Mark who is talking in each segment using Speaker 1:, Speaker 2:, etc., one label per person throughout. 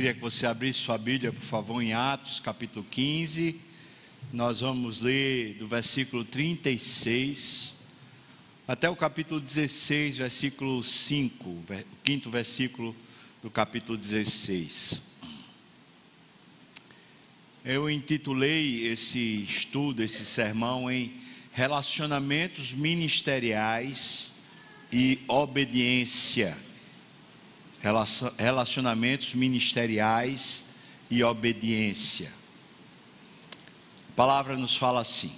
Speaker 1: Queria que você abrisse sua Bíblia, por favor, em Atos, capítulo 15. Nós vamos ler do versículo 36 até o capítulo 16, versículo 5, o quinto versículo do capítulo 16. Eu intitulei esse estudo, esse sermão em Relacionamentos Ministeriais e Obediência relacionamentos ministeriais e obediência. A palavra nos fala assim.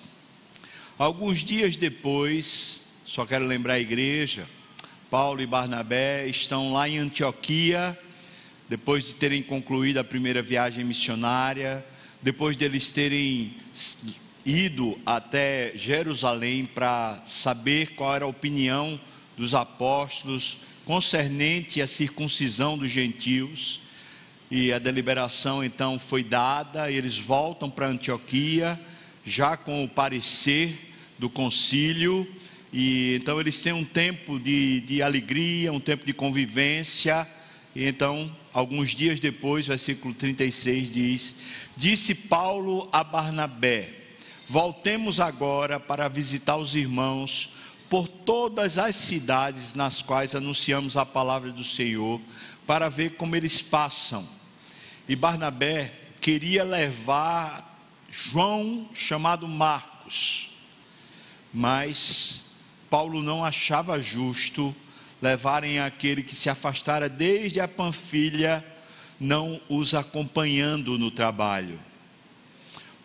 Speaker 1: Alguns dias depois, só quero lembrar a igreja, Paulo e Barnabé estão lá em Antioquia, depois de terem concluído a primeira viagem missionária, depois de eles terem ido até Jerusalém para saber qual era a opinião dos apóstolos concernente à circuncisão dos gentios. E a deliberação então foi dada, eles voltam para Antioquia, já com o parecer do concílio, e então eles têm um tempo de, de alegria, um tempo de convivência, e então, alguns dias depois, versículo 36 diz: Disse Paulo a Barnabé: Voltemos agora para visitar os irmãos por todas as cidades nas quais anunciamos a palavra do Senhor, para ver como eles passam. E Barnabé queria levar João, chamado Marcos, mas Paulo não achava justo levarem aquele que se afastara desde a Panfilha, não os acompanhando no trabalho.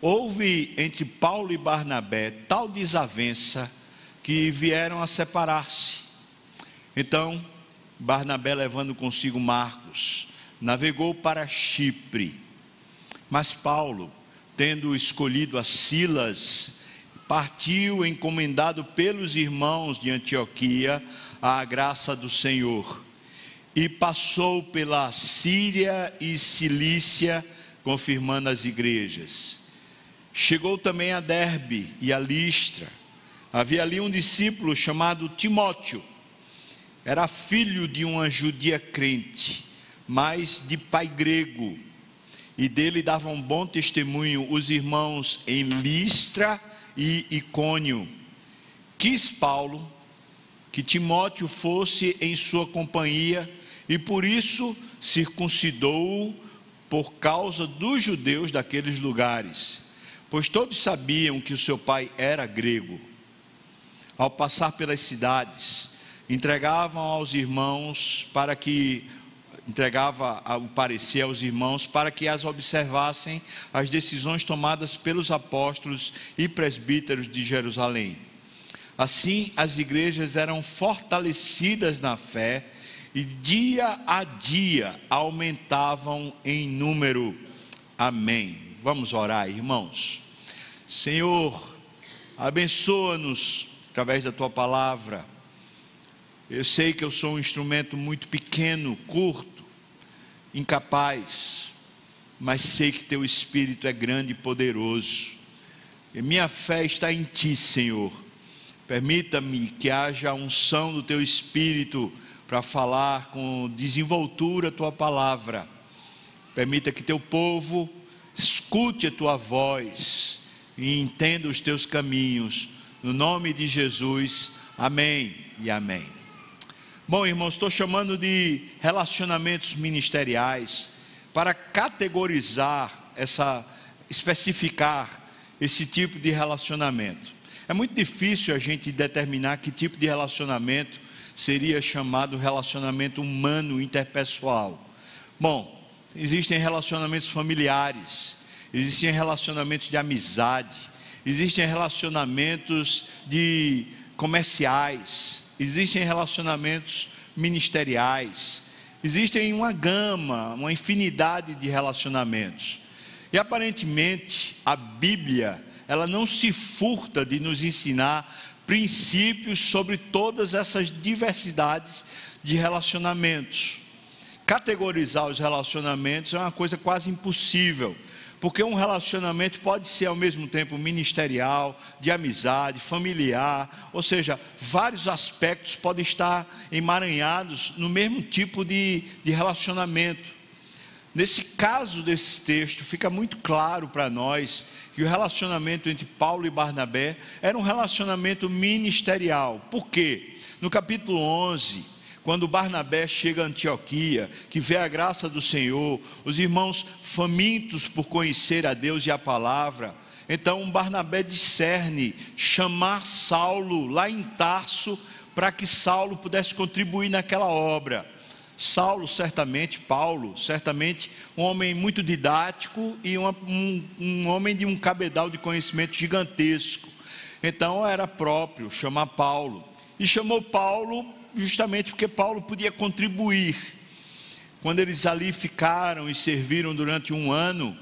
Speaker 1: Houve entre Paulo e Barnabé tal desavença que vieram a separar-se. Então, Barnabé, levando consigo Marcos, navegou para Chipre. Mas Paulo, tendo escolhido a Silas, partiu encomendado pelos irmãos de Antioquia à graça do Senhor e passou pela Síria e Cilícia, confirmando as igrejas. Chegou também a Derbe e a Listra Havia ali um discípulo chamado Timóteo. Era filho de uma judia crente, mas de pai grego. E dele davam bom testemunho os irmãos em Listra e Icônio. Quis Paulo que Timóteo fosse em sua companhia e por isso circuncidou-o por causa dos judeus daqueles lugares, pois todos sabiam que o seu pai era grego ao passar pelas cidades, entregavam aos irmãos para que entregava o parecer aos irmãos para que as observassem as decisões tomadas pelos apóstolos e presbíteros de Jerusalém. Assim, as igrejas eram fortalecidas na fé e dia a dia aumentavam em número. Amém. Vamos orar, irmãos. Senhor, abençoa-nos através da tua palavra. Eu sei que eu sou um instrumento muito pequeno, curto, incapaz, mas sei que teu espírito é grande e poderoso. E minha fé está em ti, Senhor. Permita-me que haja unção do teu espírito para falar com desenvoltura a tua palavra. Permita que teu povo escute a tua voz e entenda os teus caminhos no nome de Jesus, amém e amém. Bom, irmãos, estou chamando de relacionamentos ministeriais para categorizar essa, especificar esse tipo de relacionamento. É muito difícil a gente determinar que tipo de relacionamento seria chamado relacionamento humano interpessoal. Bom, existem relacionamentos familiares, existem relacionamentos de amizade, existem relacionamentos de comerciais, existem relacionamentos ministeriais, existem uma gama, uma infinidade de relacionamentos. E aparentemente a Bíblia, ela não se furta de nos ensinar princípios sobre todas essas diversidades de relacionamentos. Categorizar os relacionamentos é uma coisa quase impossível porque um relacionamento pode ser ao mesmo tempo ministerial, de amizade, familiar, ou seja, vários aspectos podem estar emaranhados no mesmo tipo de, de relacionamento. Nesse caso desse texto, fica muito claro para nós que o relacionamento entre Paulo e Barnabé era um relacionamento ministerial. Por quê? No capítulo 11, quando Barnabé chega a Antioquia, que vê a graça do Senhor, os irmãos famintos por conhecer a Deus e a palavra, então Barnabé discerne chamar Saulo lá em Tarso para que Saulo pudesse contribuir naquela obra. Saulo, certamente, Paulo, certamente, um homem muito didático e um, um, um homem de um cabedal de conhecimento gigantesco. Então era próprio chamar Paulo. E chamou Paulo justamente porque Paulo podia contribuir. Quando eles ali ficaram e serviram durante um ano,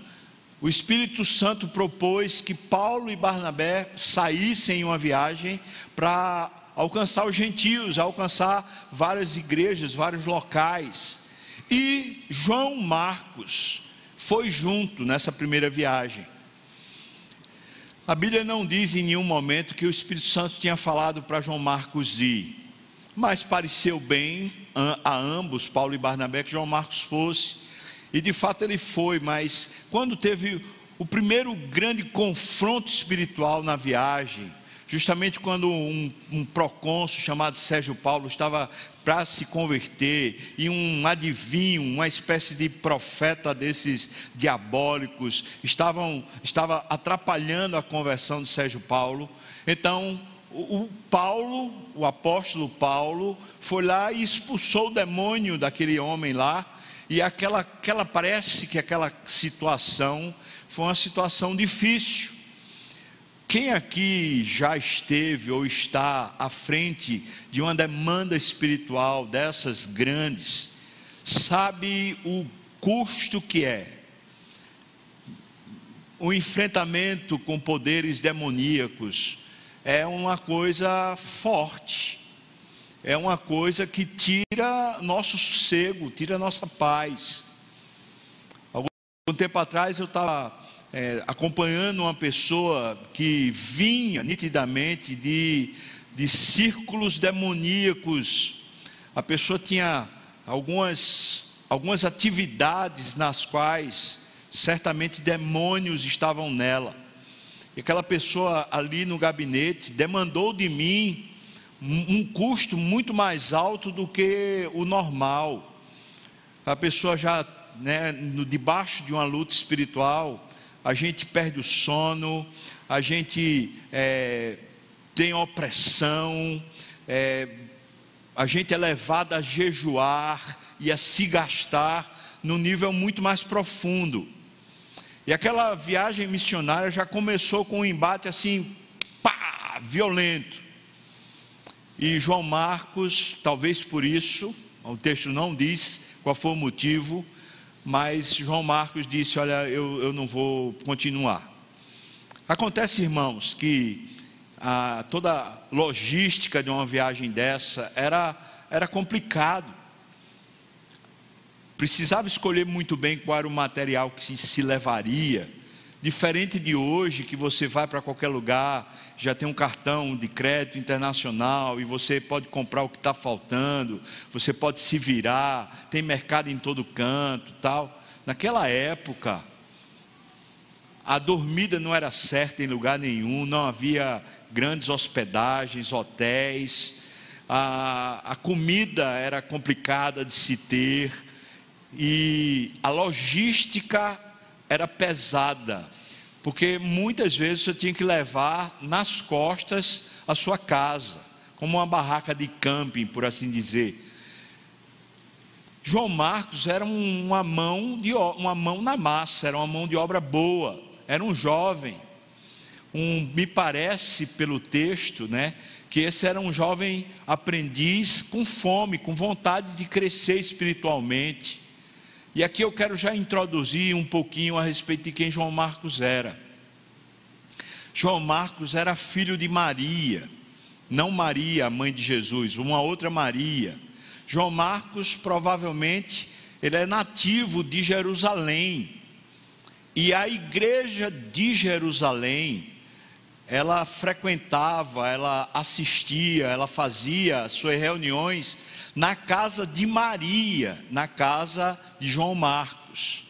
Speaker 1: o Espírito Santo propôs que Paulo e Barnabé saíssem em uma viagem para alcançar os gentios, alcançar várias igrejas, vários locais. E João Marcos foi junto nessa primeira viagem. A Bíblia não diz em nenhum momento que o Espírito Santo tinha falado para João Marcos ir, mas pareceu bem a ambos, Paulo e Barnabé, que João Marcos fosse, e de fato ele foi, mas quando teve o primeiro grande confronto espiritual na viagem, justamente quando um, um procônsul chamado Sérgio Paulo estava para se converter e um adivinho, uma espécie de profeta desses diabólicos, estavam, estava atrapalhando a conversão de Sérgio Paulo. Então, o Paulo, o apóstolo Paulo, foi lá e expulsou o demônio daquele homem lá, e aquela, aquela parece que aquela situação foi uma situação difícil. Quem aqui já esteve ou está à frente de uma demanda espiritual dessas grandes, sabe o custo que é o enfrentamento com poderes demoníacos é uma coisa forte, é uma coisa que tira nosso sossego, tira nossa paz. Algum tempo atrás eu estava é, acompanhando uma pessoa que vinha nitidamente de, de círculos demoníacos. A pessoa tinha algumas, algumas atividades nas quais certamente demônios estavam nela. E aquela pessoa ali no gabinete demandou de mim um custo muito mais alto do que o normal. A pessoa já, né, no, debaixo de uma luta espiritual, a gente perde o sono, a gente é, tem opressão, é, a gente é levado a jejuar e a se gastar num nível muito mais profundo. E aquela viagem missionária já começou com um embate assim, pá, violento. E João Marcos, talvez por isso, o texto não diz qual foi o motivo, mas João Marcos disse: Olha, eu, eu não vou continuar. Acontece, irmãos, que a, toda logística de uma viagem dessa era, era complicado. Precisava escolher muito bem qual era o material que se, levaria. Diferente de hoje, que você vai para qualquer lugar, já tem um cartão de crédito internacional e você pode comprar o que está faltando, você pode se virar, tem mercado em todo canto, tal. Naquela época, a dormida não era certa em lugar nenhum, não havia grandes hospedagens, hotéis, a, a comida era complicada de se ter e a logística era pesada porque muitas vezes você tinha que levar nas costas a sua casa, como uma barraca de camping, por assim dizer. João Marcos era uma mão, de, uma mão na massa, era uma mão de obra boa, era um jovem. Um, me parece pelo texto, né, que esse era um jovem aprendiz com fome, com vontade de crescer espiritualmente. E aqui eu quero já introduzir um pouquinho a respeito de quem João Marcos era. João Marcos era filho de Maria, não Maria, a mãe de Jesus, uma outra Maria. João Marcos provavelmente ele é nativo de Jerusalém. E a igreja de Jerusalém ela frequentava, ela assistia, ela fazia suas reuniões na casa de Maria, na casa de João Marcos.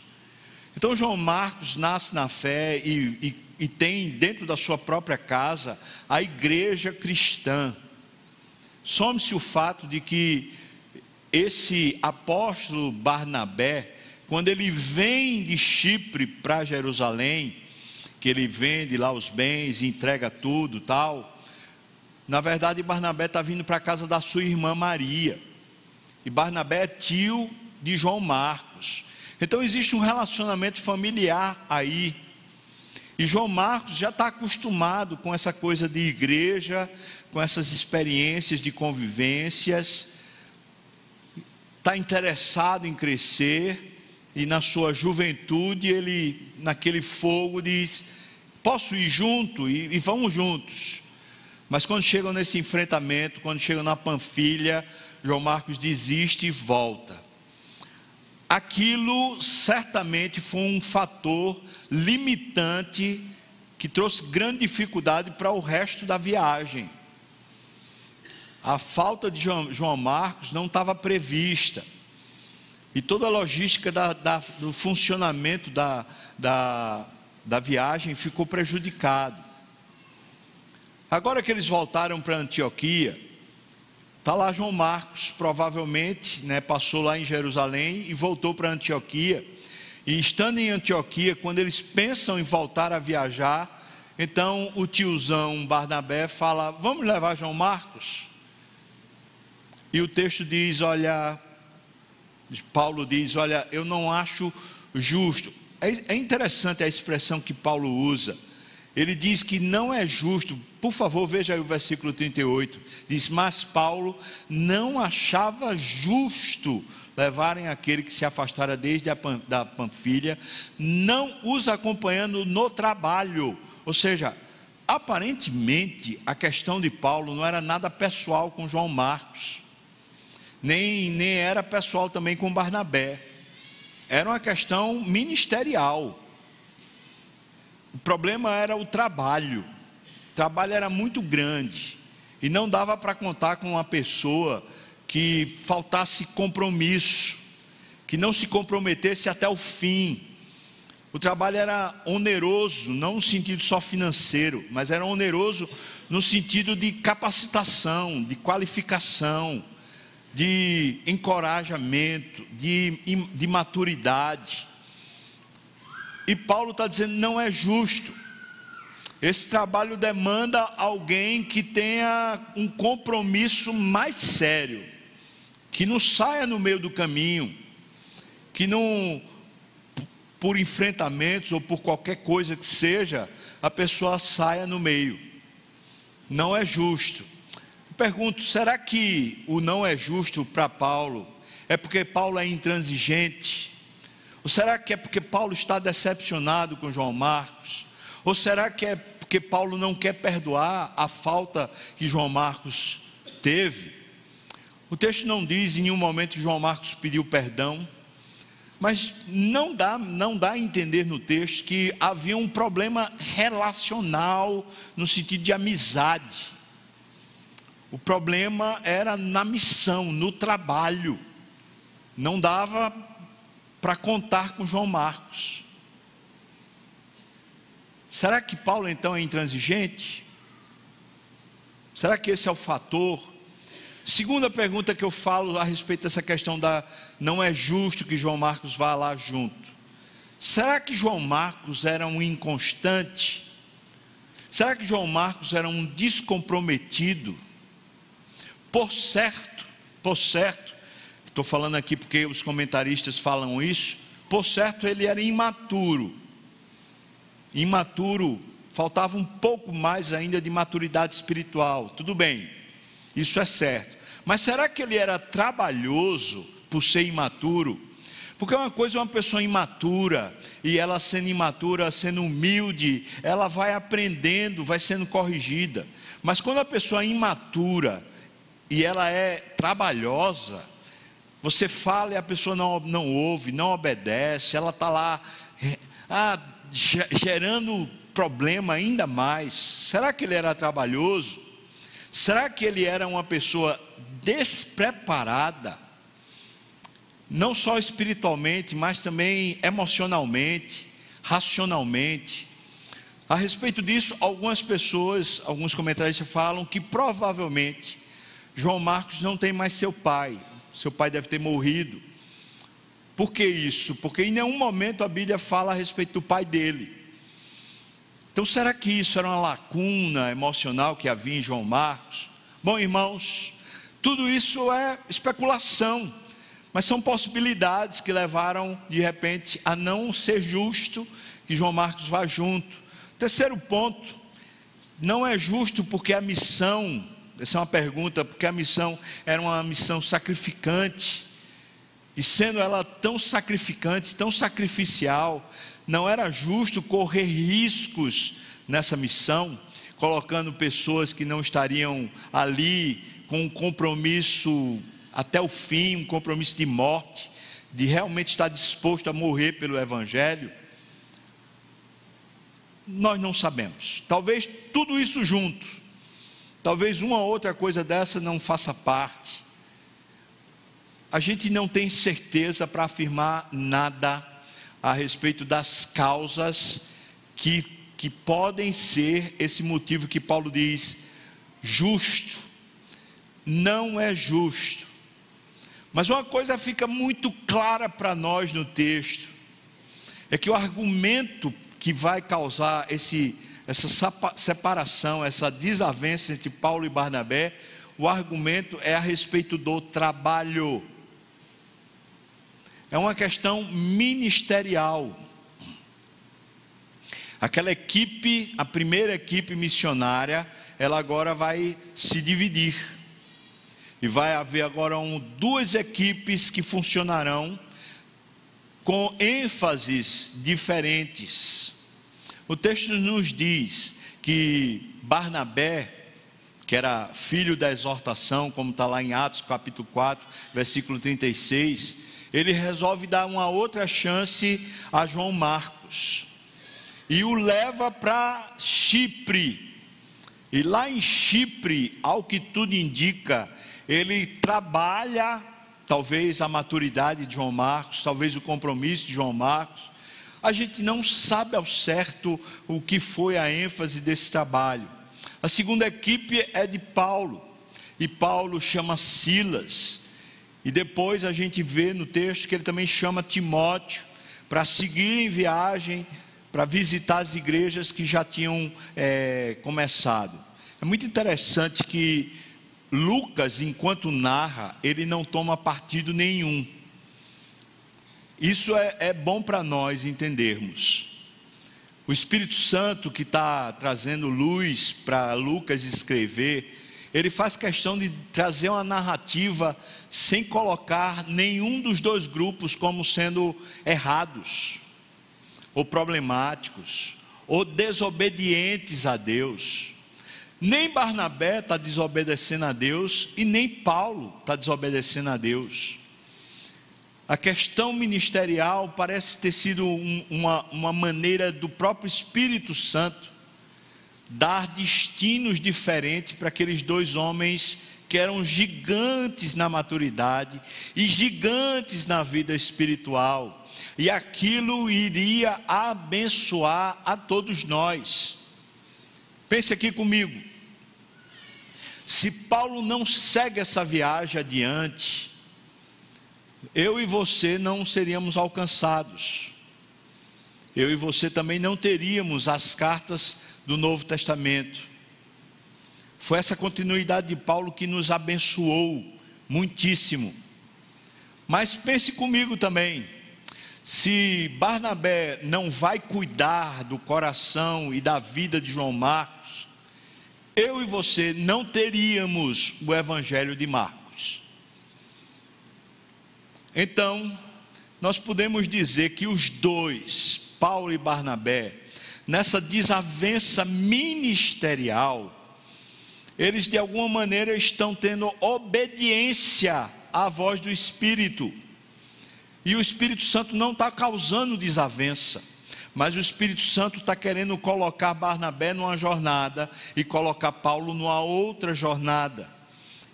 Speaker 1: Então, João Marcos nasce na fé e, e, e tem dentro da sua própria casa a igreja cristã. Some-se o fato de que esse apóstolo Barnabé, quando ele vem de Chipre para Jerusalém, que ele vende lá os bens entrega tudo tal. Na verdade, Barnabé está vindo para a casa da sua irmã Maria. E Barnabé é tio de João Marcos. Então existe um relacionamento familiar aí. E João Marcos já está acostumado com essa coisa de igreja, com essas experiências de convivências, está interessado em crescer e na sua juventude ele, naquele fogo, diz: Posso ir junto? E, e vamos juntos. Mas quando chegam nesse enfrentamento, quando chegam na Panfilha, João Marcos desiste e volta. Aquilo certamente foi um fator limitante que trouxe grande dificuldade para o resto da viagem. A falta de João Marcos não estava prevista e toda a logística da, da, do funcionamento da, da, da viagem ficou prejudicado. Agora que eles voltaram para Antioquia, está lá João Marcos, provavelmente, né, passou lá em Jerusalém e voltou para Antioquia. E estando em Antioquia, quando eles pensam em voltar a viajar, então o tiozão Barnabé fala: Vamos levar João Marcos? E o texto diz: Olha, Paulo diz: Olha, eu não acho justo. É, é interessante a expressão que Paulo usa. Ele diz que não é justo, por favor, veja aí o versículo 38. Diz: Mas Paulo não achava justo levarem aquele que se afastara desde a da Panfilha, não os acompanhando no trabalho. Ou seja, aparentemente a questão de Paulo não era nada pessoal com João Marcos nem, nem era pessoal também com Barnabé. Era uma questão ministerial. O problema era o trabalho. O trabalho era muito grande. E não dava para contar com uma pessoa que faltasse compromisso, que não se comprometesse até o fim. O trabalho era oneroso, não no sentido só financeiro, mas era oneroso no sentido de capacitação, de qualificação de encorajamento, de, de maturidade. E Paulo está dizendo: não é justo. Esse trabalho demanda alguém que tenha um compromisso mais sério, que não saia no meio do caminho, que não, por enfrentamentos ou por qualquer coisa que seja, a pessoa saia no meio. Não é justo. Pergunto: será que o não é justo para Paulo é porque Paulo é intransigente? Ou será que é porque Paulo está decepcionado com João Marcos? Ou será que é porque Paulo não quer perdoar a falta que João Marcos teve? O texto não diz em nenhum momento que João Marcos pediu perdão, mas não dá, não dá a entender no texto que havia um problema relacional no sentido de amizade. O problema era na missão, no trabalho. Não dava para contar com João Marcos. Será que Paulo então é intransigente? Será que esse é o fator? Segunda pergunta que eu falo a respeito dessa questão da não é justo que João Marcos vá lá junto. Será que João Marcos era um inconstante? Será que João Marcos era um descomprometido? Por certo, por certo, estou falando aqui porque os comentaristas falam isso, por certo ele era imaturo. Imaturo, faltava um pouco mais ainda de maturidade espiritual. Tudo bem, isso é certo. Mas será que ele era trabalhoso por ser imaturo? Porque uma coisa é uma pessoa imatura, e ela sendo imatura, sendo humilde, ela vai aprendendo, vai sendo corrigida. Mas quando a pessoa é imatura, e ela é trabalhosa, você fala e a pessoa não, não ouve, não obedece, ela está lá ah, gerando problema ainda mais. Será que ele era trabalhoso? Será que ele era uma pessoa despreparada? Não só espiritualmente, mas também emocionalmente, racionalmente. A respeito disso, algumas pessoas, alguns comentaristas falam que provavelmente João Marcos não tem mais seu pai, seu pai deve ter morrido. Por que isso? Porque em nenhum momento a Bíblia fala a respeito do pai dele. Então, será que isso era uma lacuna emocional que havia em João Marcos? Bom, irmãos, tudo isso é especulação, mas são possibilidades que levaram, de repente, a não ser justo que João Marcos vá junto. Terceiro ponto, não é justo porque a missão, essa é uma pergunta, porque a missão era uma missão sacrificante, e sendo ela tão sacrificante, tão sacrificial, não era justo correr riscos nessa missão, colocando pessoas que não estariam ali com um compromisso até o fim, um compromisso de morte, de realmente estar disposto a morrer pelo Evangelho. Nós não sabemos. Talvez tudo isso junto, talvez uma outra coisa dessa não faça parte a gente não tem certeza para afirmar nada a respeito das causas que, que podem ser esse motivo que Paulo diz, justo, não é justo. Mas uma coisa fica muito clara para nós no texto, é que o argumento que vai causar esse, essa separação, essa desavença entre Paulo e Barnabé, o argumento é a respeito do trabalho é uma questão ministerial. Aquela equipe, a primeira equipe missionária, ela agora vai se dividir. E vai haver agora um, duas equipes que funcionarão com ênfases diferentes. O texto nos diz que Barnabé, que era filho da exortação, como está lá em Atos capítulo 4, versículo 36, ele resolve dar uma outra chance a João Marcos e o leva para Chipre. E lá em Chipre, ao que tudo indica, ele trabalha talvez a maturidade de João Marcos, talvez o compromisso de João Marcos. A gente não sabe ao certo o que foi a ênfase desse trabalho. A segunda equipe é de Paulo, e Paulo chama Silas. E depois a gente vê no texto que ele também chama Timóteo para seguir em viagem, para visitar as igrejas que já tinham é, começado. É muito interessante que Lucas, enquanto narra, ele não toma partido nenhum. Isso é, é bom para nós entendermos. O Espírito Santo que está trazendo luz para Lucas escrever, ele faz questão de trazer uma narrativa sem colocar nenhum dos dois grupos como sendo errados, ou problemáticos, ou desobedientes a Deus. Nem Barnabé está desobedecendo a Deus e nem Paulo está desobedecendo a Deus. A questão ministerial parece ter sido um, uma, uma maneira do próprio Espírito Santo dar destinos diferentes para aqueles dois homens que eram gigantes na maturidade e gigantes na vida espiritual, e aquilo iria abençoar a todos nós. Pense aqui comigo. Se Paulo não segue essa viagem adiante, eu e você não seríamos alcançados. Eu e você também não teríamos as cartas do Novo Testamento. Foi essa continuidade de Paulo que nos abençoou muitíssimo. Mas pense comigo também, se Barnabé não vai cuidar do coração e da vida de João Marcos, eu e você não teríamos o Evangelho de Marcos. Então, nós podemos dizer que os dois, Paulo e Barnabé, nessa desavença ministerial, eles de alguma maneira estão tendo obediência à voz do Espírito. E o Espírito Santo não está causando desavença. mas o Espírito Santo está querendo colocar Barnabé numa jornada e colocar Paulo numa outra jornada.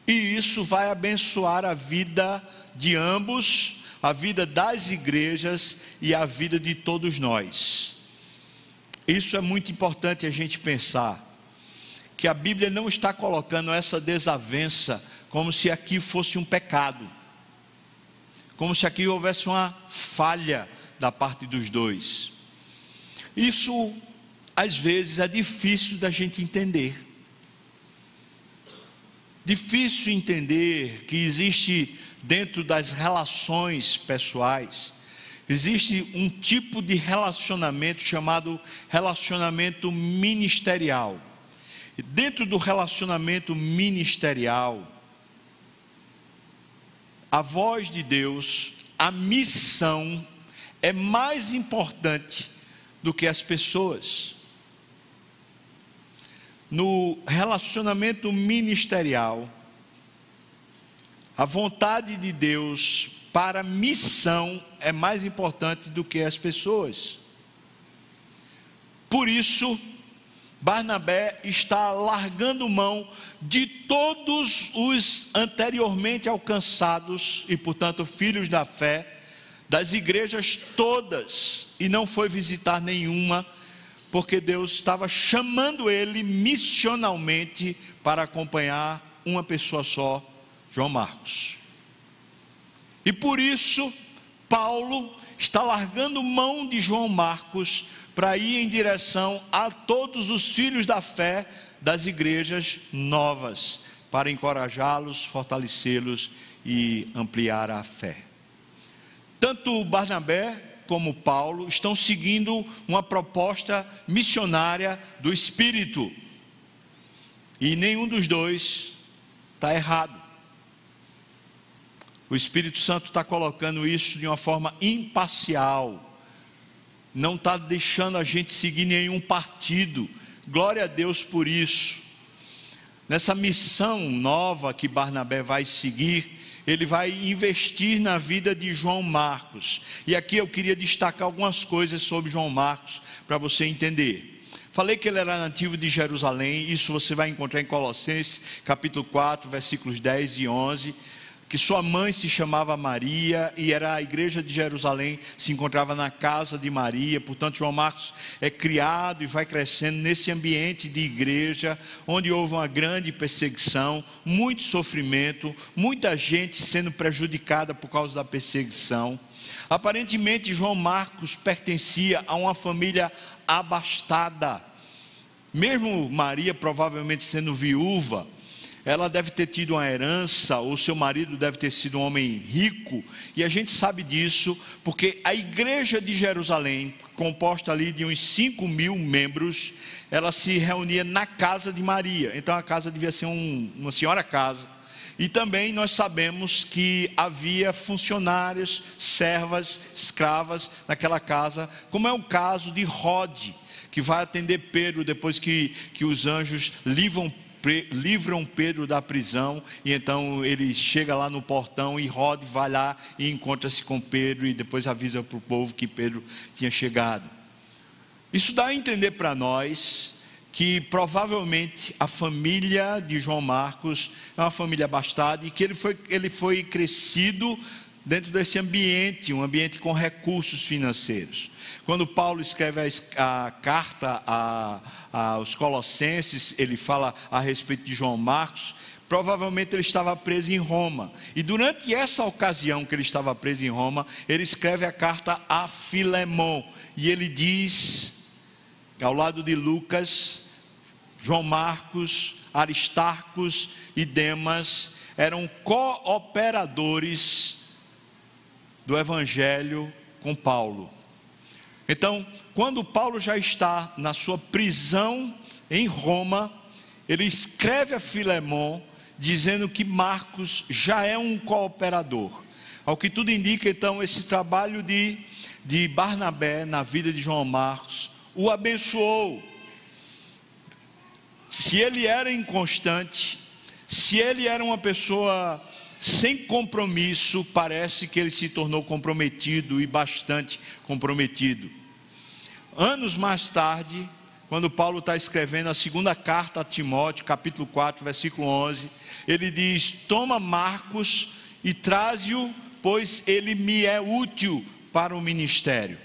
Speaker 1: E isso vai abençoar a vida de ambos, a vida das igrejas e a vida de todos nós. Isso é muito importante a gente pensar que a Bíblia não está colocando essa desavença como se aqui fosse um pecado, como se aqui houvesse uma falha da parte dos dois. Isso, às vezes, é difícil da gente entender. Difícil entender que existe dentro das relações pessoais, existe um tipo de relacionamento chamado relacionamento ministerial. E dentro do relacionamento ministerial, a voz de Deus, a missão é mais importante do que as pessoas. No relacionamento ministerial, a vontade de Deus para missão é mais importante do que as pessoas. Por isso, Barnabé está largando mão de todos os anteriormente alcançados e, portanto, filhos da fé, das igrejas todas, e não foi visitar nenhuma, porque Deus estava chamando ele missionalmente para acompanhar uma pessoa só, João Marcos. E por isso, Paulo está largando mão de João Marcos para ir em direção a todos os filhos da fé das igrejas novas, para encorajá-los, fortalecê-los e ampliar a fé. Tanto Barnabé como Paulo estão seguindo uma proposta missionária do Espírito, e nenhum dos dois está errado. O Espírito Santo está colocando isso de uma forma imparcial, não está deixando a gente seguir nenhum partido. Glória a Deus por isso. Nessa missão nova que Barnabé vai seguir, ele vai investir na vida de João Marcos. E aqui eu queria destacar algumas coisas sobre João Marcos para você entender. Falei que ele era nativo de Jerusalém, isso você vai encontrar em Colossenses, capítulo 4, versículos 10 e 11 que sua mãe se chamava Maria e era a igreja de Jerusalém, se encontrava na casa de Maria. Portanto, João Marcos é criado e vai crescendo nesse ambiente de igreja, onde houve uma grande perseguição, muito sofrimento, muita gente sendo prejudicada por causa da perseguição. Aparentemente, João Marcos pertencia a uma família abastada. Mesmo Maria, provavelmente sendo viúva, ela deve ter tido uma herança, ou seu marido deve ter sido um homem rico, e a gente sabe disso, porque a igreja de Jerusalém, composta ali de uns 5 mil membros, ela se reunia na casa de Maria, então a casa devia ser um, uma senhora casa. E também nós sabemos que havia funcionários, servas, escravas naquela casa, como é o caso de Rode, que vai atender Pedro depois que, que os anjos livram livram Pedro da prisão, e então ele chega lá no portão e Rod vai lá e encontra-se com Pedro e depois avisa para o povo que Pedro tinha chegado. Isso dá a entender para nós que provavelmente a família de João Marcos é uma família abastada e que ele foi, ele foi crescido dentro desse ambiente, um ambiente com recursos financeiros. Quando Paulo escreve a, a carta a, aos Colossenses, ele fala a respeito de João Marcos. Provavelmente ele estava preso em Roma. E durante essa ocasião que ele estava preso em Roma, ele escreve a carta a Filemão. E ele diz, ao lado de Lucas, João Marcos, Aristarcos e Demas eram cooperadores do Evangelho com Paulo. Então, quando Paulo já está na sua prisão em Roma, ele escreve a Filemon dizendo que Marcos já é um cooperador. Ao que tudo indica, então, esse trabalho de, de Barnabé na vida de João Marcos o abençoou. Se ele era inconstante, se ele era uma pessoa sem compromisso, parece que ele se tornou comprometido e bastante comprometido. anos mais tarde, quando Paulo está escrevendo a segunda carta a Timóteo, capítulo 4, versículo 11, ele diz: Toma Marcos e traze-o, pois ele me é útil para o ministério.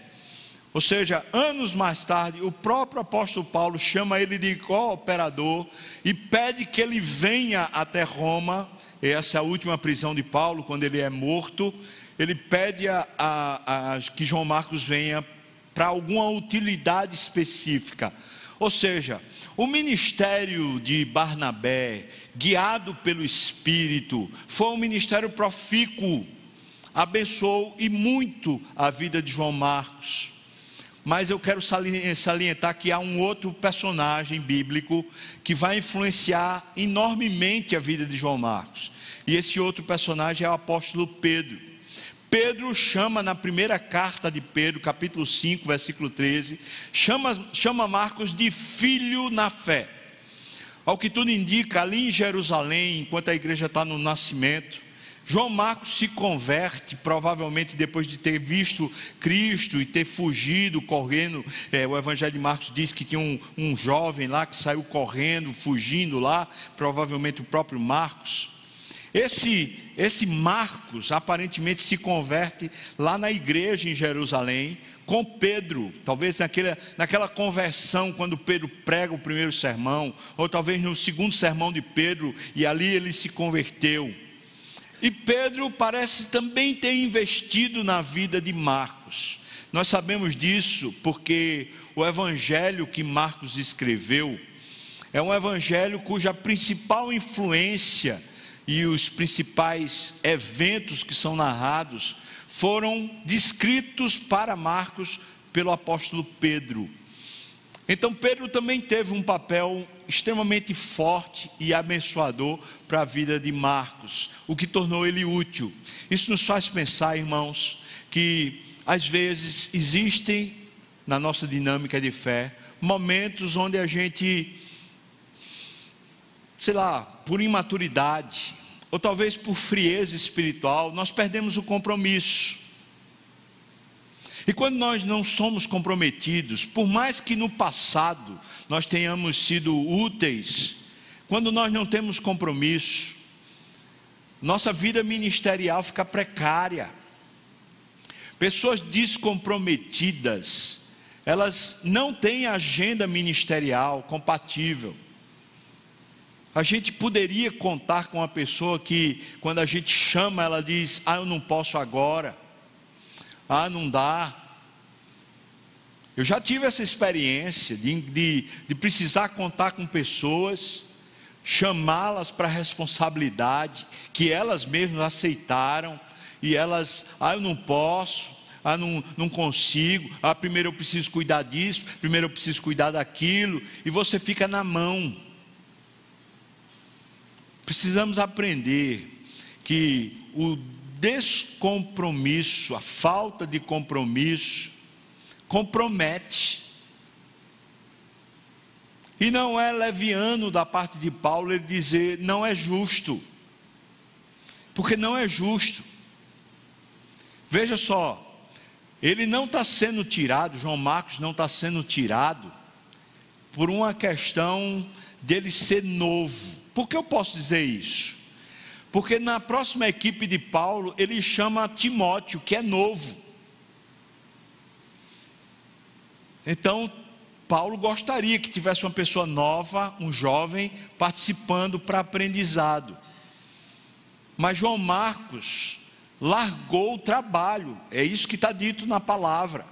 Speaker 1: Ou seja, anos mais tarde, o próprio apóstolo Paulo chama ele de cooperador e pede que ele venha até Roma. Essa é última prisão de Paulo, quando ele é morto. Ele pede a, a, a que João Marcos venha para alguma utilidade específica. Ou seja, o ministério de Barnabé, guiado pelo Espírito, foi um ministério profícuo, abençoou e muito a vida de João Marcos. Mas eu quero salientar que há um outro personagem bíblico que vai influenciar enormemente a vida de João Marcos. E esse outro personagem é o apóstolo Pedro. Pedro chama na primeira carta de Pedro, capítulo 5, versículo 13, chama, chama Marcos de filho na fé. Ao que tudo indica, ali em Jerusalém, enquanto a igreja está no nascimento, João Marcos se converte, provavelmente depois de ter visto Cristo e ter fugido, correndo. É, o Evangelho de Marcos diz que tinha um, um jovem lá que saiu correndo, fugindo lá, provavelmente o próprio Marcos. Esse, esse Marcos aparentemente se converte lá na igreja em Jerusalém, com Pedro, talvez naquela, naquela conversão, quando Pedro prega o primeiro sermão, ou talvez no segundo sermão de Pedro, e ali ele se converteu. E Pedro parece também ter investido na vida de Marcos. Nós sabemos disso porque o evangelho que Marcos escreveu é um evangelho cuja principal influência e os principais eventos que são narrados foram descritos para Marcos pelo apóstolo Pedro. Então, Pedro também teve um papel extremamente forte e abençoador para a vida de Marcos, o que tornou ele útil. Isso nos faz pensar, irmãos, que às vezes existem na nossa dinâmica de fé momentos onde a gente sei lá, por imaturidade, ou talvez por frieza espiritual, nós perdemos o compromisso. E quando nós não somos comprometidos, por mais que no passado nós tenhamos sido úteis, quando nós não temos compromisso, nossa vida ministerial fica precária. Pessoas descomprometidas, elas não têm agenda ministerial compatível. A gente poderia contar com uma pessoa que, quando a gente chama, ela diz: Ah, eu não posso agora. Ah, não dá. Eu já tive essa experiência de, de, de precisar contar com pessoas, chamá-las para responsabilidade, que elas mesmas aceitaram, e elas, ah, eu não posso, ah, não, não consigo, ah, primeiro eu preciso cuidar disso, primeiro eu preciso cuidar daquilo, e você fica na mão. Precisamos aprender que o descompromisso, a falta de compromisso, compromete. E não é leviano da parte de Paulo ele dizer não é justo, porque não é justo. Veja só, ele não está sendo tirado, João Marcos não está sendo tirado, por uma questão dele ser novo. Por que eu posso dizer isso? Porque na próxima equipe de Paulo, ele chama Timóteo, que é novo. Então, Paulo gostaria que tivesse uma pessoa nova, um jovem, participando para aprendizado. Mas João Marcos largou o trabalho, é isso que está dito na palavra.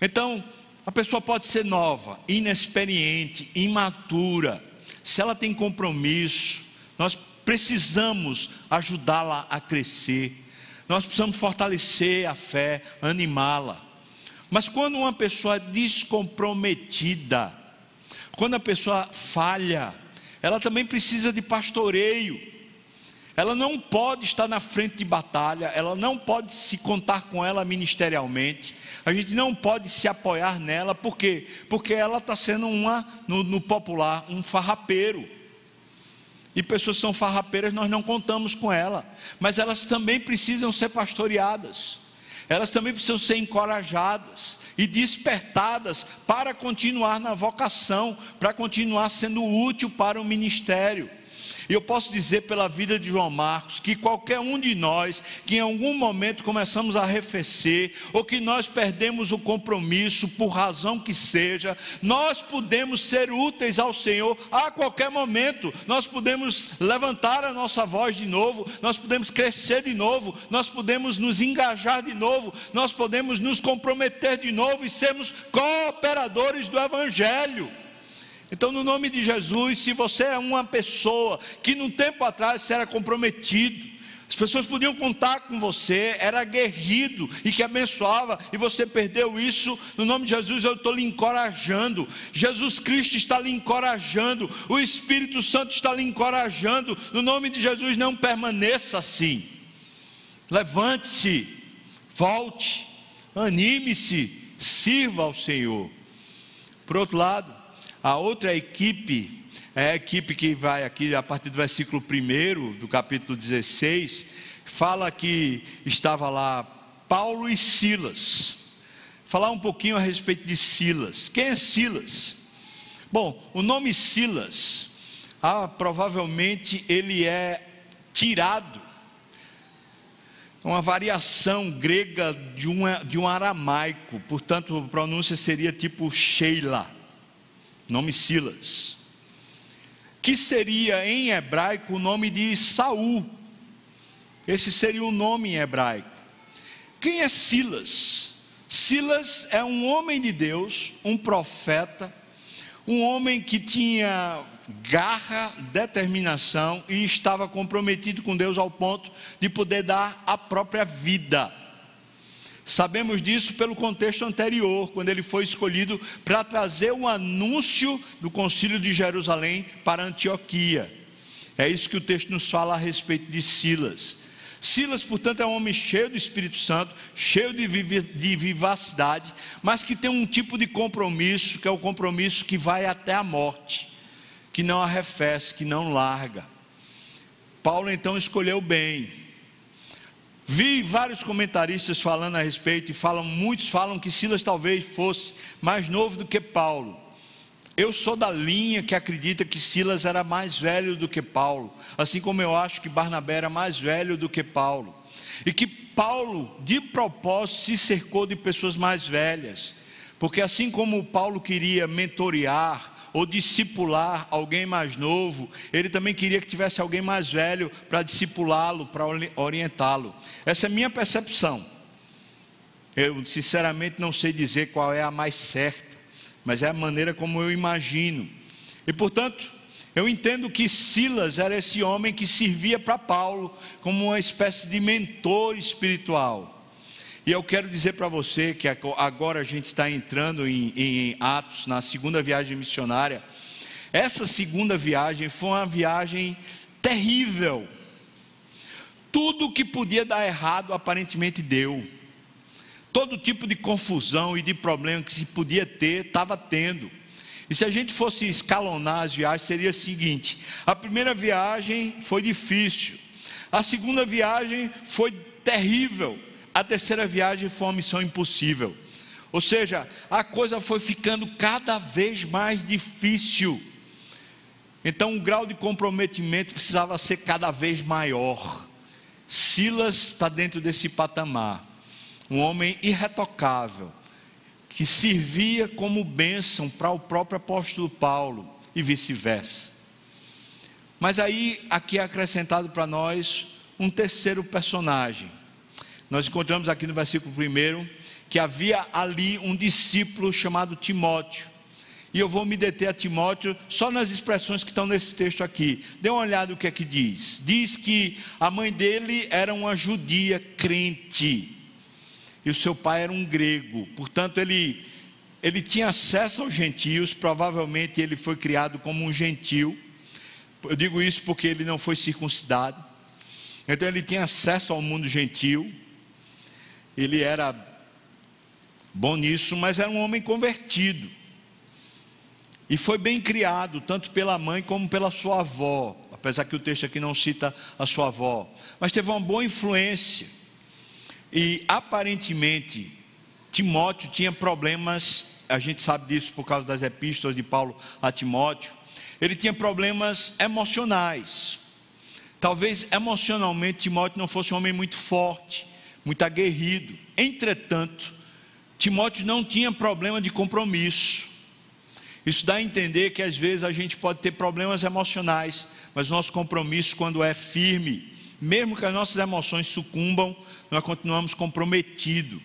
Speaker 1: Então, a pessoa pode ser nova, inexperiente, imatura, se ela tem compromisso, nós precisamos ajudá-la a crescer, nós precisamos fortalecer a fé, animá-la. Mas quando uma pessoa é descomprometida, quando a pessoa falha, ela também precisa de pastoreio. Ela não pode estar na frente de batalha, ela não pode se contar com ela ministerialmente, a gente não pode se apoiar nela, por quê? Porque ela está sendo uma, no, no popular, um farrapeiro. E pessoas são farrapeiras, nós não contamos com ela, mas elas também precisam ser pastoreadas. elas também precisam ser encorajadas e despertadas para continuar na vocação, para continuar sendo útil para o ministério. E eu posso dizer pela vida de João Marcos que qualquer um de nós que em algum momento começamos a arrefecer ou que nós perdemos o compromisso por razão que seja, nós podemos ser úteis ao Senhor a qualquer momento. Nós podemos levantar a nossa voz de novo, nós podemos crescer de novo, nós podemos nos engajar de novo, nós podemos nos comprometer de novo e sermos cooperadores do evangelho. Então, no nome de Jesus, se você é uma pessoa que num tempo atrás era comprometido, as pessoas podiam contar com você, era aguerrido e que abençoava, e você perdeu isso. No nome de Jesus, eu estou lhe encorajando. Jesus Cristo está lhe encorajando, o Espírito Santo está lhe encorajando. No nome de Jesus, não permaneça assim. Levante-se, volte, anime-se, sirva ao Senhor. Por outro lado, a outra equipe é a equipe que vai aqui a partir do versículo 1 do capítulo 16, fala que estava lá Paulo e Silas. Falar um pouquinho a respeito de Silas. Quem é Silas? Bom, o nome Silas, ah, provavelmente ele é tirado uma variação grega de, uma, de um aramaico, portanto a pronúncia seria tipo Sheila nome Silas, que seria em hebraico o nome de Saul. Esse seria o nome em hebraico. Quem é Silas? Silas é um homem de Deus, um profeta, um homem que tinha garra, determinação e estava comprometido com Deus ao ponto de poder dar a própria vida Sabemos disso pelo contexto anterior, quando ele foi escolhido para trazer o um anúncio do Concílio de Jerusalém para Antioquia. É isso que o texto nos fala a respeito de Silas. Silas, portanto, é um homem cheio do Espírito Santo, cheio de, de vivacidade, mas que tem um tipo de compromisso, que é o compromisso que vai até a morte, que não arrefece, que não larga. Paulo então escolheu bem, Vi vários comentaristas falando a respeito e falam, muitos falam que Silas talvez fosse mais novo do que Paulo. Eu sou da linha que acredita que Silas era mais velho do que Paulo, assim como eu acho que Barnabé era mais velho do que Paulo. E que Paulo, de propósito, se cercou de pessoas mais velhas, porque assim como Paulo queria mentorear, ou discipular alguém mais novo, ele também queria que tivesse alguém mais velho para discipulá-lo, para orientá-lo. Essa é a minha percepção. Eu sinceramente não sei dizer qual é a mais certa, mas é a maneira como eu imagino. E portanto, eu entendo que Silas era esse homem que servia para Paulo como uma espécie de mentor espiritual. E eu quero dizer para você que agora a gente está entrando em, em, Atos, na segunda viagem missionária. Essa segunda viagem foi uma viagem terrível. Tudo que podia dar errado aparentemente deu. Todo tipo de confusão e de problema que se podia ter, estava tendo. E se a gente fosse escalonar as viagens, seria o seguinte: a primeira viagem foi difícil, a segunda viagem foi terrível, a terceira viagem foi uma missão impossível. Ou seja, a coisa foi ficando cada vez mais difícil. Então, o grau de comprometimento precisava ser cada vez maior. Silas está dentro desse patamar. Um homem irretocável, que servia como bênção para o próprio apóstolo Paulo e vice-versa. Mas aí, aqui é acrescentado para nós um terceiro personagem, nós encontramos aqui no versículo 1 que havia ali um discípulo chamado Timóteo. E eu vou me deter a Timóteo só nas expressões que estão nesse texto aqui. Dê uma olhada no que é que diz. Diz que a mãe dele era uma judia crente. E o seu pai era um grego. Portanto, ele, ele tinha acesso aos gentios. Provavelmente ele foi criado como um gentil. Eu digo isso porque ele não foi circuncidado. Então ele tinha acesso ao mundo gentil ele era bom nisso, mas era um homem convertido. E foi bem criado, tanto pela mãe como pela sua avó, apesar que o texto aqui não cita a sua avó, mas teve uma boa influência. e aparentemente Timóteo tinha problemas, a gente sabe disso por causa das epístolas de Paulo a Timóteo. Ele tinha problemas emocionais. Talvez emocionalmente Timóteo não fosse um homem muito forte, muito aguerrido. Entretanto, Timóteo não tinha problema de compromisso. Isso dá a entender que às vezes a gente pode ter problemas emocionais, mas nosso compromisso, quando é firme, mesmo que as nossas emoções sucumbam, nós continuamos comprometidos.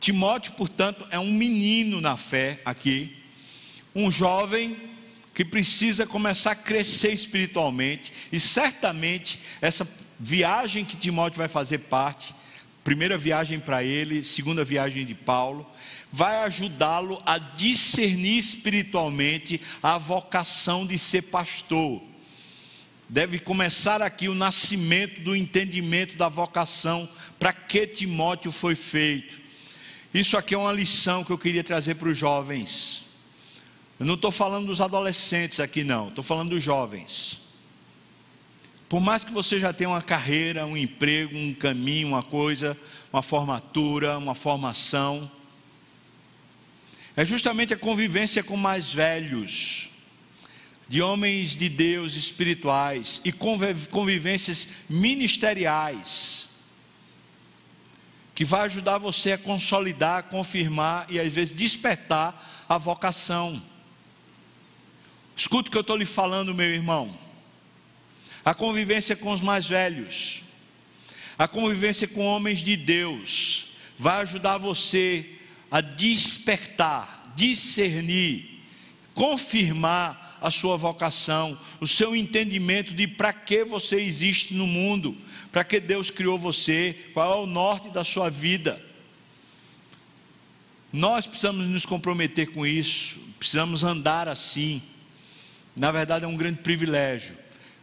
Speaker 1: Timóteo, portanto, é um menino na fé aqui, um jovem que precisa começar a crescer espiritualmente, e certamente essa viagem que Timóteo vai fazer parte, primeira viagem para ele, segunda viagem de Paulo, vai ajudá-lo a discernir espiritualmente a vocação de ser pastor. Deve começar aqui o nascimento do entendimento da vocação para que Timóteo foi feito. Isso aqui é uma lição que eu queria trazer para os jovens. Eu não estou falando dos adolescentes aqui, não, estou falando dos jovens. Por mais que você já tenha uma carreira, um emprego, um caminho, uma coisa, uma formatura, uma formação, é justamente a convivência com mais velhos, de homens de Deus espirituais e convivências ministeriais, que vai ajudar você a consolidar, confirmar e às vezes despertar a vocação. Escuta o que eu estou lhe falando, meu irmão. A convivência com os mais velhos, a convivência com homens de Deus, vai ajudar você a despertar, discernir, confirmar a sua vocação, o seu entendimento de para que você existe no mundo, para que Deus criou você, qual é o norte da sua vida. Nós precisamos nos comprometer com isso, precisamos andar assim. Na verdade, é um grande privilégio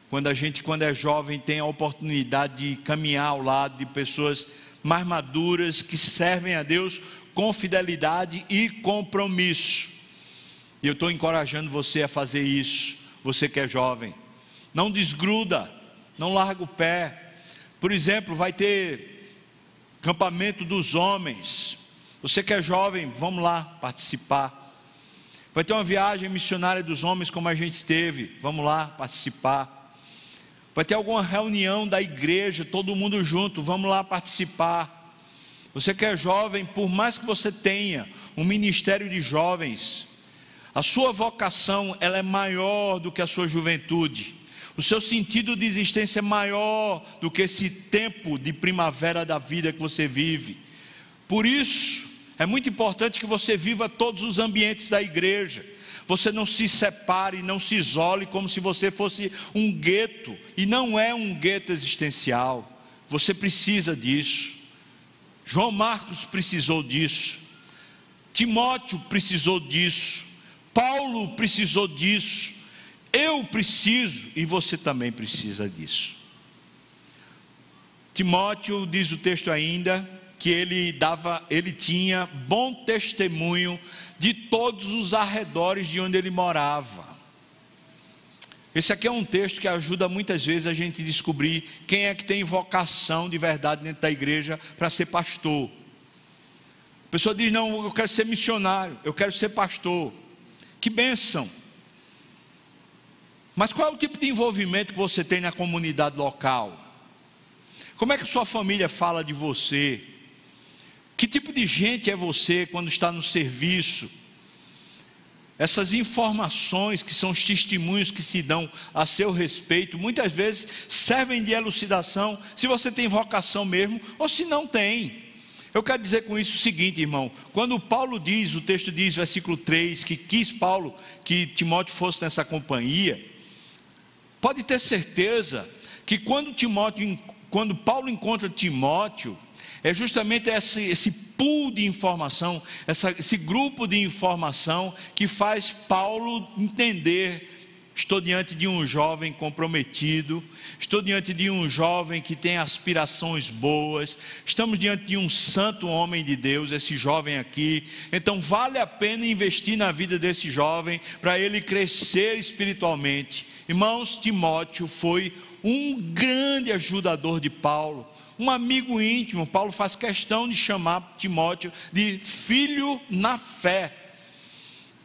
Speaker 1: quando a gente, quando é jovem, tem a oportunidade de caminhar ao lado de pessoas mais maduras que servem a Deus com fidelidade e compromisso. E eu estou encorajando você a fazer isso, você que é jovem. Não desgruda, não larga o pé. Por exemplo, vai ter campamento dos homens. Você que é jovem, vamos lá participar. Vai ter uma viagem missionária dos homens, como a gente teve, vamos lá participar. Vai ter alguma reunião da igreja, todo mundo junto, vamos lá participar. Você que é jovem, por mais que você tenha um ministério de jovens, a sua vocação ela é maior do que a sua juventude. O seu sentido de existência é maior do que esse tempo de primavera da vida que você vive. Por isso, é muito importante que você viva todos os ambientes da igreja. Você não se separe, não se isole como se você fosse um gueto, e não é um gueto existencial. Você precisa disso. João Marcos precisou disso, Timóteo precisou disso, Paulo precisou disso, eu preciso e você também precisa disso. Timóteo diz o texto ainda que ele dava, ele tinha bom testemunho de todos os arredores de onde ele morava. Esse aqui é um texto que ajuda muitas vezes a gente descobrir quem é que tem vocação de verdade dentro da igreja para ser pastor. A pessoa diz: Não, eu quero ser missionário, eu quero ser pastor. Que bênção! Mas qual é o tipo de envolvimento que você tem na comunidade local? Como é que sua família fala de você? Que tipo de gente é você quando está no serviço? Essas informações que são os testemunhos que se dão a seu respeito, muitas vezes servem de elucidação se você tem vocação mesmo ou se não tem. Eu quero dizer com isso o seguinte, irmão: quando Paulo diz, o texto diz, versículo 3, que quis Paulo que Timóteo fosse nessa companhia, pode ter certeza que quando Timóteo, quando Paulo encontra Timóteo, é justamente esse, esse pool de informação, essa, esse grupo de informação que faz Paulo entender Estou diante de um jovem comprometido, estou diante de um jovem que tem aspirações boas, estamos diante de um santo homem de Deus, esse jovem aqui. Então, vale a pena investir na vida desse jovem para ele crescer espiritualmente. Irmãos, Timóteo foi um grande ajudador de Paulo, um amigo íntimo. Paulo faz questão de chamar Timóteo de filho na fé.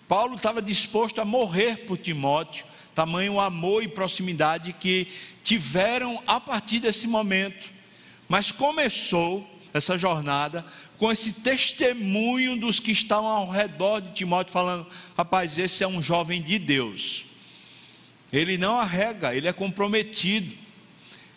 Speaker 1: Paulo estava disposto a morrer por Timóteo tamanho amor e proximidade que tiveram a partir desse momento. Mas começou essa jornada com esse testemunho dos que estavam ao redor de Timóteo, falando: rapaz, esse é um jovem de Deus. Ele não arrega, ele é comprometido,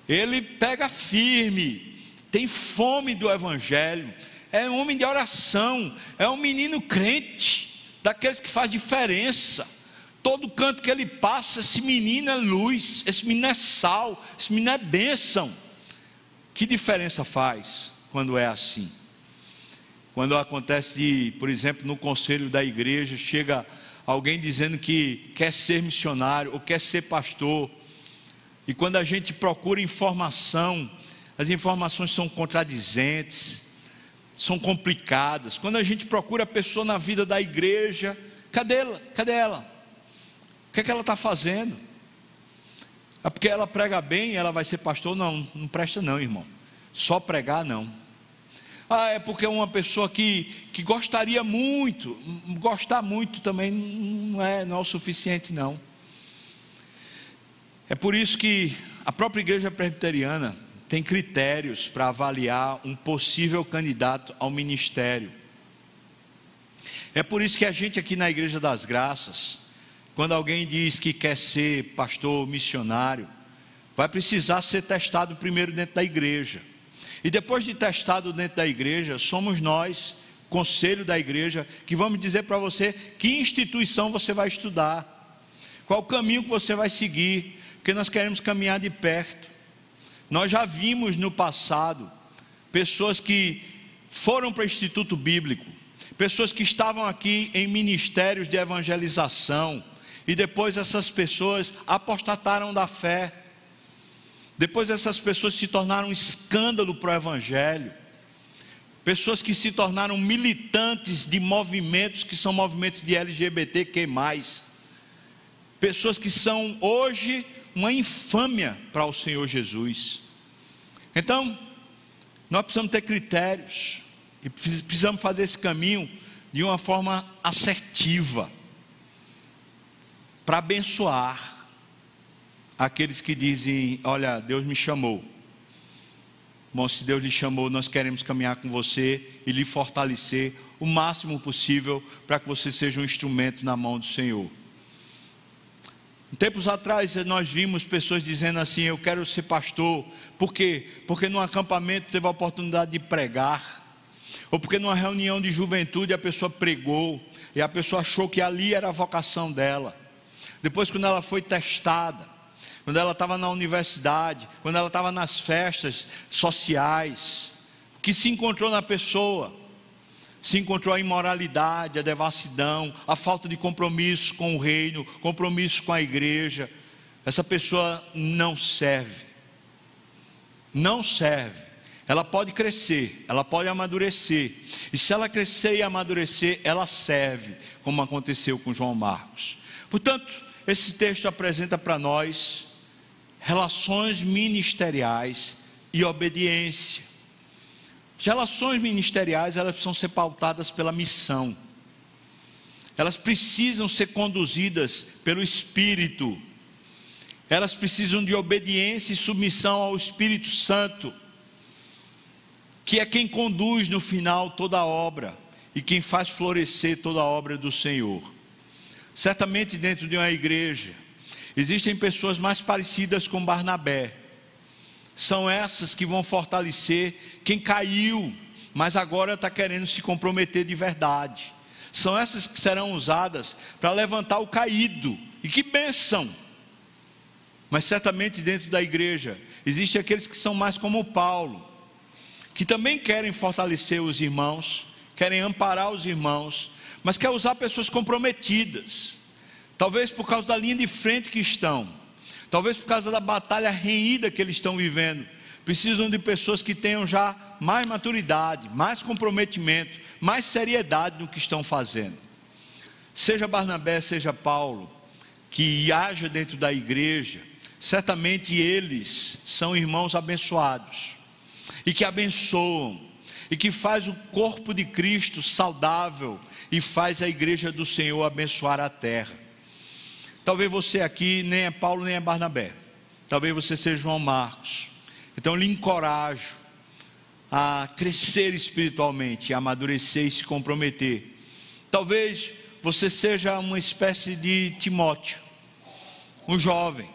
Speaker 1: ele pega firme, tem fome do Evangelho, é um homem de oração, é um menino crente, daqueles que faz diferença. Todo canto que ele passa, esse menino é luz, esse menino é sal, esse menino é bênção. Que diferença faz quando é assim? Quando acontece de, por exemplo, no conselho da igreja, chega alguém dizendo que quer ser missionário ou quer ser pastor, e quando a gente procura informação, as informações são contradizentes, são complicadas. Quando a gente procura a pessoa na vida da igreja, cadê ela? Cadê ela? que, é que ela está fazendo? É porque ela prega bem ela vai ser pastor? Não, não presta não, irmão. Só pregar não. Ah, é porque é uma pessoa que, que gostaria muito, gostar muito também não é, não é o suficiente, não. É por isso que a própria igreja presbiteriana tem critérios para avaliar um possível candidato ao ministério. É por isso que a gente aqui na Igreja das Graças, quando alguém diz que quer ser pastor missionário, vai precisar ser testado primeiro dentro da igreja. E depois de testado dentro da igreja, somos nós, conselho da igreja, que vamos dizer para você que instituição você vai estudar, qual o caminho que você vai seguir, porque nós queremos caminhar de perto. Nós já vimos no passado pessoas que foram para o Instituto Bíblico, pessoas que estavam aqui em ministérios de evangelização, e depois essas pessoas apostataram da fé. Depois essas pessoas se tornaram escândalo para o Evangelho. Pessoas que se tornaram militantes de movimentos que são movimentos de LGBTQ. Pessoas que são hoje uma infâmia para o Senhor Jesus. Então, nós precisamos ter critérios e precisamos fazer esse caminho de uma forma assertiva para abençoar aqueles que dizem: Olha, Deus me chamou. Bom, se Deus lhe chamou, nós queremos caminhar com você e lhe fortalecer o máximo possível para que você seja um instrumento na mão do Senhor. Tempos atrás nós vimos pessoas dizendo assim: Eu quero ser pastor. Por quê? Porque no acampamento teve a oportunidade de pregar, ou porque numa reunião de juventude a pessoa pregou, e a pessoa achou que ali era a vocação dela. Depois, quando ela foi testada, quando ela estava na universidade, quando ela estava nas festas sociais, o que se encontrou na pessoa? Se encontrou a imoralidade, a devassidão, a falta de compromisso com o reino, compromisso com a igreja. Essa pessoa não serve. Não serve. Ela pode crescer, ela pode amadurecer. E se ela crescer e amadurecer, ela serve, como aconteceu com João Marcos. Portanto, esse texto apresenta para nós relações ministeriais e obediência. As relações ministeriais, elas precisam ser pautadas pela missão. Elas precisam ser conduzidas pelo Espírito. Elas precisam de obediência e submissão ao Espírito Santo, que é quem conduz no final toda a obra e quem faz florescer toda a obra do Senhor. Certamente dentro de uma igreja existem pessoas mais parecidas com Barnabé. São essas que vão fortalecer quem caiu, mas agora está querendo se comprometer de verdade. São essas que serão usadas para levantar o caído. E que bênção! Mas certamente dentro da igreja existem aqueles que são mais como Paulo, que também querem fortalecer os irmãos, querem amparar os irmãos, mas quer usar pessoas comprometidas, talvez por causa da linha de frente que estão, talvez por causa da batalha renhida que eles estão vivendo, precisam de pessoas que tenham já mais maturidade, mais comprometimento, mais seriedade no que estão fazendo. Seja Barnabé, seja Paulo, que haja dentro da igreja, certamente eles são irmãos abençoados e que abençoam e que faz o corpo de Cristo saudável e faz a igreja do Senhor abençoar a terra. Talvez você aqui nem é Paulo nem é Barnabé. Talvez você seja João Marcos. Então lhe encorajo a crescer espiritualmente, a amadurecer e se comprometer. Talvez você seja uma espécie de Timóteo, um jovem,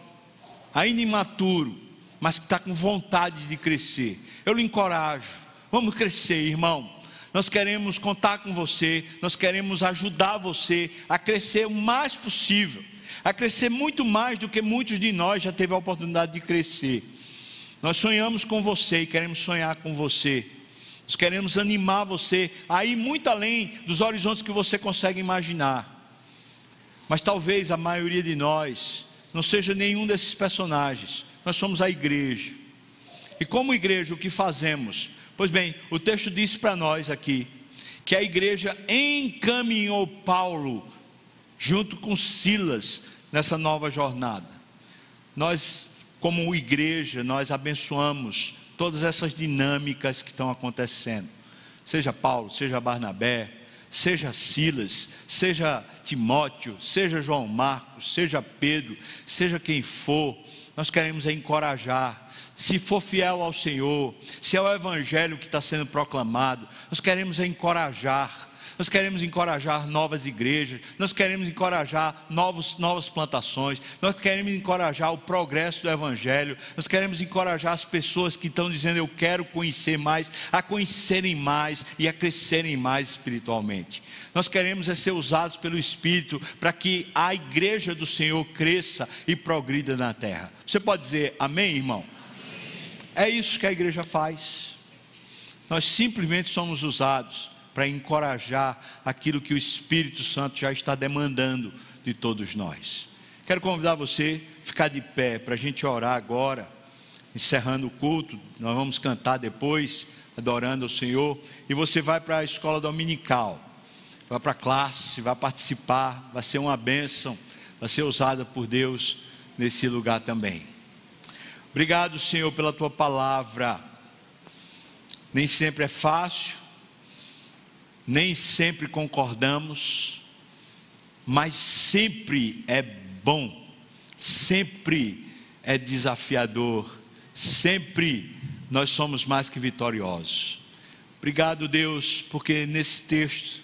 Speaker 1: ainda imaturo, mas que está com vontade de crescer. Eu lhe encorajo, vamos crescer, irmão. Nós queremos contar com você, nós queremos ajudar você a crescer o mais possível, a crescer muito mais do que muitos de nós já teve a oportunidade de crescer. Nós sonhamos com você e queremos sonhar com você. Nós queremos animar você a ir muito além dos horizontes que você consegue imaginar. Mas talvez a maioria de nós não seja nenhum desses personagens. Nós somos a igreja. E como igreja, o que fazemos? Pois bem, o texto diz para nós aqui que a igreja encaminhou Paulo junto com Silas nessa nova jornada. Nós como igreja, nós abençoamos todas essas dinâmicas que estão acontecendo. Seja Paulo, seja Barnabé, seja Silas, seja Timóteo, seja João Marcos, seja Pedro, seja quem for, nós queremos encorajar. Se for fiel ao Senhor, se é o Evangelho que está sendo proclamado, nós queremos encorajar nós queremos encorajar novas igrejas, nós queremos encorajar novos, novas plantações, nós queremos encorajar o progresso do Evangelho, nós queremos encorajar as pessoas que estão dizendo eu quero conhecer mais, a conhecerem mais e a crescerem mais espiritualmente. Nós queremos é ser usados pelo Espírito para que a igreja do Senhor cresça e progrida na terra. Você pode dizer amém, irmão? É isso que a igreja faz. Nós simplesmente somos usados para encorajar aquilo que o Espírito Santo já está demandando de todos nós. Quero convidar você a ficar de pé para a gente orar agora, encerrando o culto. Nós vamos cantar depois, adorando ao Senhor. E você vai para a escola dominical, vai para a classe, vai participar, vai ser uma bênção, vai ser usada por Deus nesse lugar também. Obrigado, Senhor, pela tua palavra. Nem sempre é fácil, nem sempre concordamos, mas sempre é bom, sempre é desafiador, sempre nós somos mais que vitoriosos. Obrigado, Deus, porque nesse texto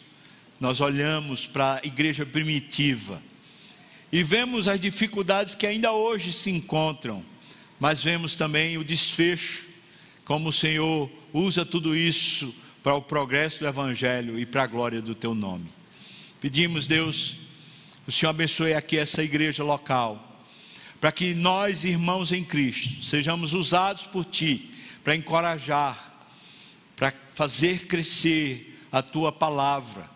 Speaker 1: nós olhamos para a igreja primitiva e vemos as dificuldades que ainda hoje se encontram, mas vemos também o desfecho, como o Senhor usa tudo isso para o progresso do Evangelho e para a glória do Teu nome. Pedimos, Deus, o Senhor abençoe aqui essa igreja local, para que nós, irmãos em Cristo, sejamos usados por Ti para encorajar, para fazer crescer a Tua palavra,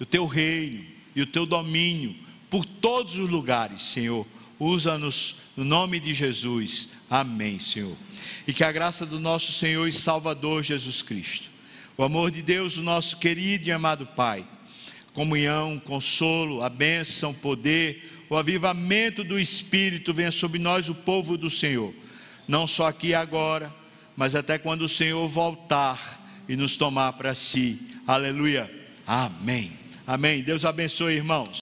Speaker 1: o Teu reino e o Teu domínio por todos os lugares, Senhor. Usa-nos no nome de Jesus. Amém, Senhor. E que a graça do nosso Senhor e Salvador Jesus Cristo o amor de Deus, o nosso querido e amado Pai, comunhão, consolo, a bênção, poder, o avivamento do Espírito venha sobre nós, o povo do Senhor, não só aqui e agora, mas até quando o Senhor voltar e nos tomar para si. Aleluia. Amém. Amém. Deus abençoe, irmãos.